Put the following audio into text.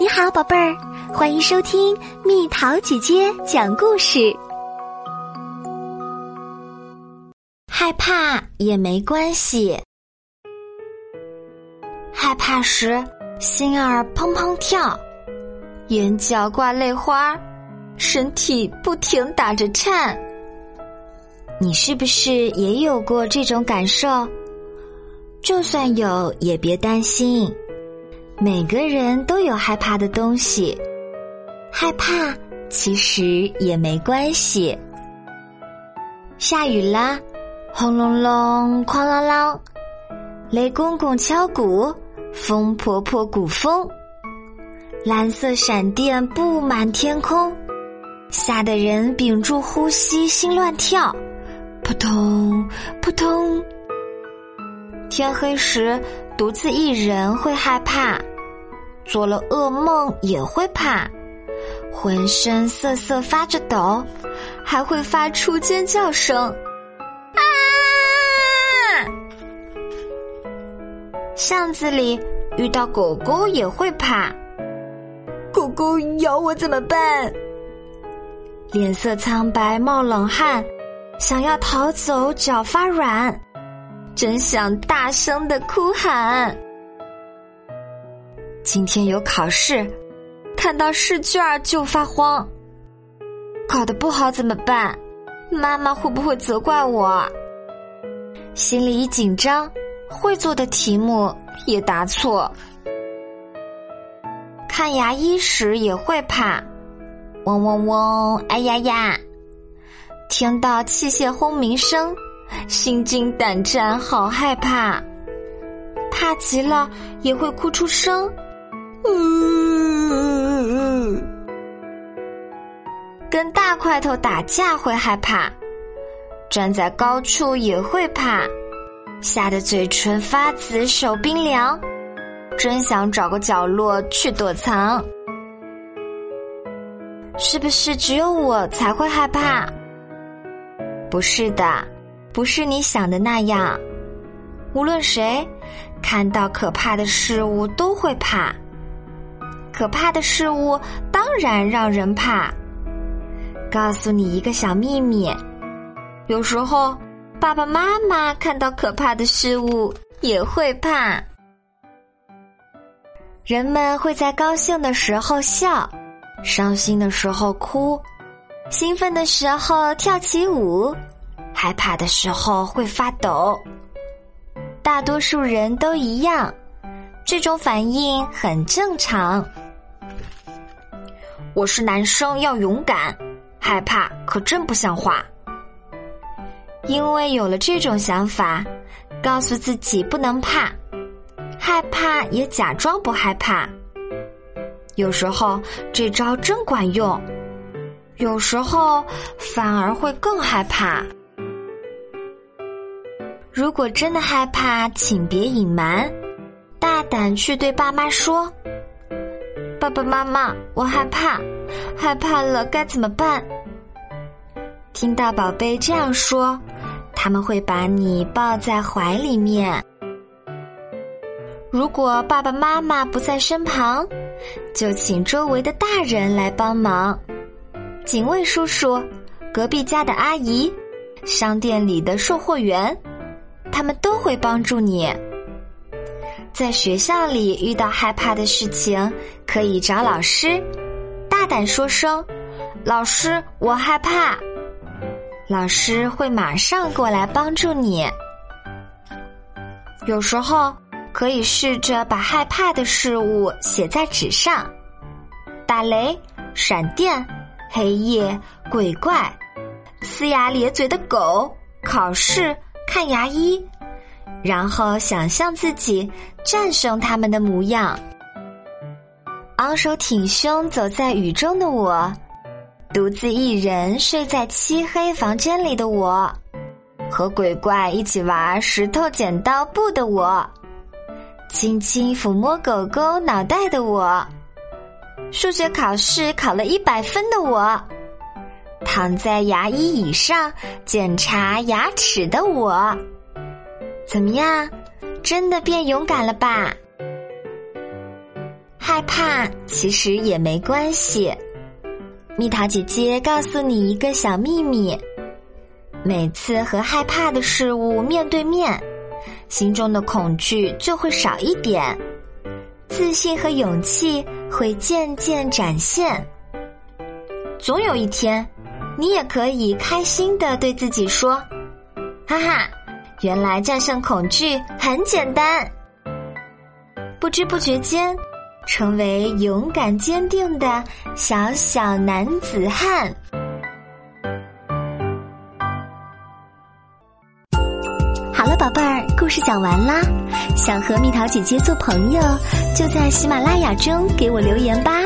你好，宝贝儿，欢迎收听蜜桃姐姐讲故事。害怕也没关系，害怕时心儿砰砰跳，眼角挂泪花，身体不停打着颤。你是不是也有过这种感受？就算有，也别担心。每个人都有害怕的东西，害怕其实也没关系。下雨啦，轰隆隆，哐啷啷，雷公公敲鼓，风婆婆鼓风，蓝色闪电布满天空，吓得人屏住呼吸，心乱跳，扑通扑通。天黑时，独自一人会害怕。做了噩梦也会怕，浑身瑟瑟发着抖，还会发出尖叫声。啊！巷子里遇到狗狗也会怕，狗狗咬我怎么办？脸色苍白，冒冷汗，想要逃走，脚发软，真想大声的哭喊。今天有考试，看到试卷就发慌。考得不好怎么办？妈妈会不会责怪我？心里一紧张，会做的题目也答错。看牙医时也会怕，嗡嗡嗡，哎呀呀！听到器械轰鸣声，心惊胆战，好害怕。怕极了也会哭出声。跟大块头打架会害怕，站在高处也会怕，吓得嘴唇发紫，手冰凉，真想找个角落去躲藏。是不是只有我才会害怕？不是的，不是你想的那样。无论谁看到可怕的事物都会怕。可怕的事物当然让人怕。告诉你一个小秘密：有时候爸爸妈妈看到可怕的事物也会怕。人们会在高兴的时候笑，伤心的时候哭，兴奋的时候跳起舞，害怕的时候会发抖。大多数人都一样，这种反应很正常。我是男生，要勇敢，害怕可真不像话。因为有了这种想法，告诉自己不能怕，害怕也假装不害怕。有时候这招真管用，有时候反而会更害怕。如果真的害怕，请别隐瞒，大胆去对爸妈说。爸爸妈妈，我害怕，害怕了该怎么办？听到宝贝这样说，他们会把你抱在怀里面。如果爸爸妈妈不在身旁，就请周围的大人来帮忙，警卫叔叔、隔壁家的阿姨、商店里的售货员，他们都会帮助你。在学校里遇到害怕的事情，可以找老师，大胆说声：“老师，我害怕。”老师会马上过来帮助你。有时候可以试着把害怕的事物写在纸上：打雷、闪电、黑夜、鬼怪、呲牙咧嘴的狗、考试、看牙医。然后想象自己战胜他们的模样，昂首挺胸走在雨中的我，独自一人睡在漆黑房间里的我，和鬼怪一起玩石头剪刀布的我，轻轻抚摸狗狗脑袋的我，数学考试考了一百分的我，躺在牙医椅上检查牙齿的我。怎么样？真的变勇敢了吧？害怕，其实也没关系。蜜桃姐姐告诉你一个小秘密：每次和害怕的事物面对面，心中的恐惧就会少一点，自信和勇气会渐渐展现。总有一天，你也可以开心的对自己说：“哈哈，原来战胜恐惧很简单。”不知不觉间。成为勇敢坚定的小小男子汉。好了，宝贝儿，故事讲完啦。想和蜜桃姐姐做朋友，就在喜马拉雅中给我留言吧。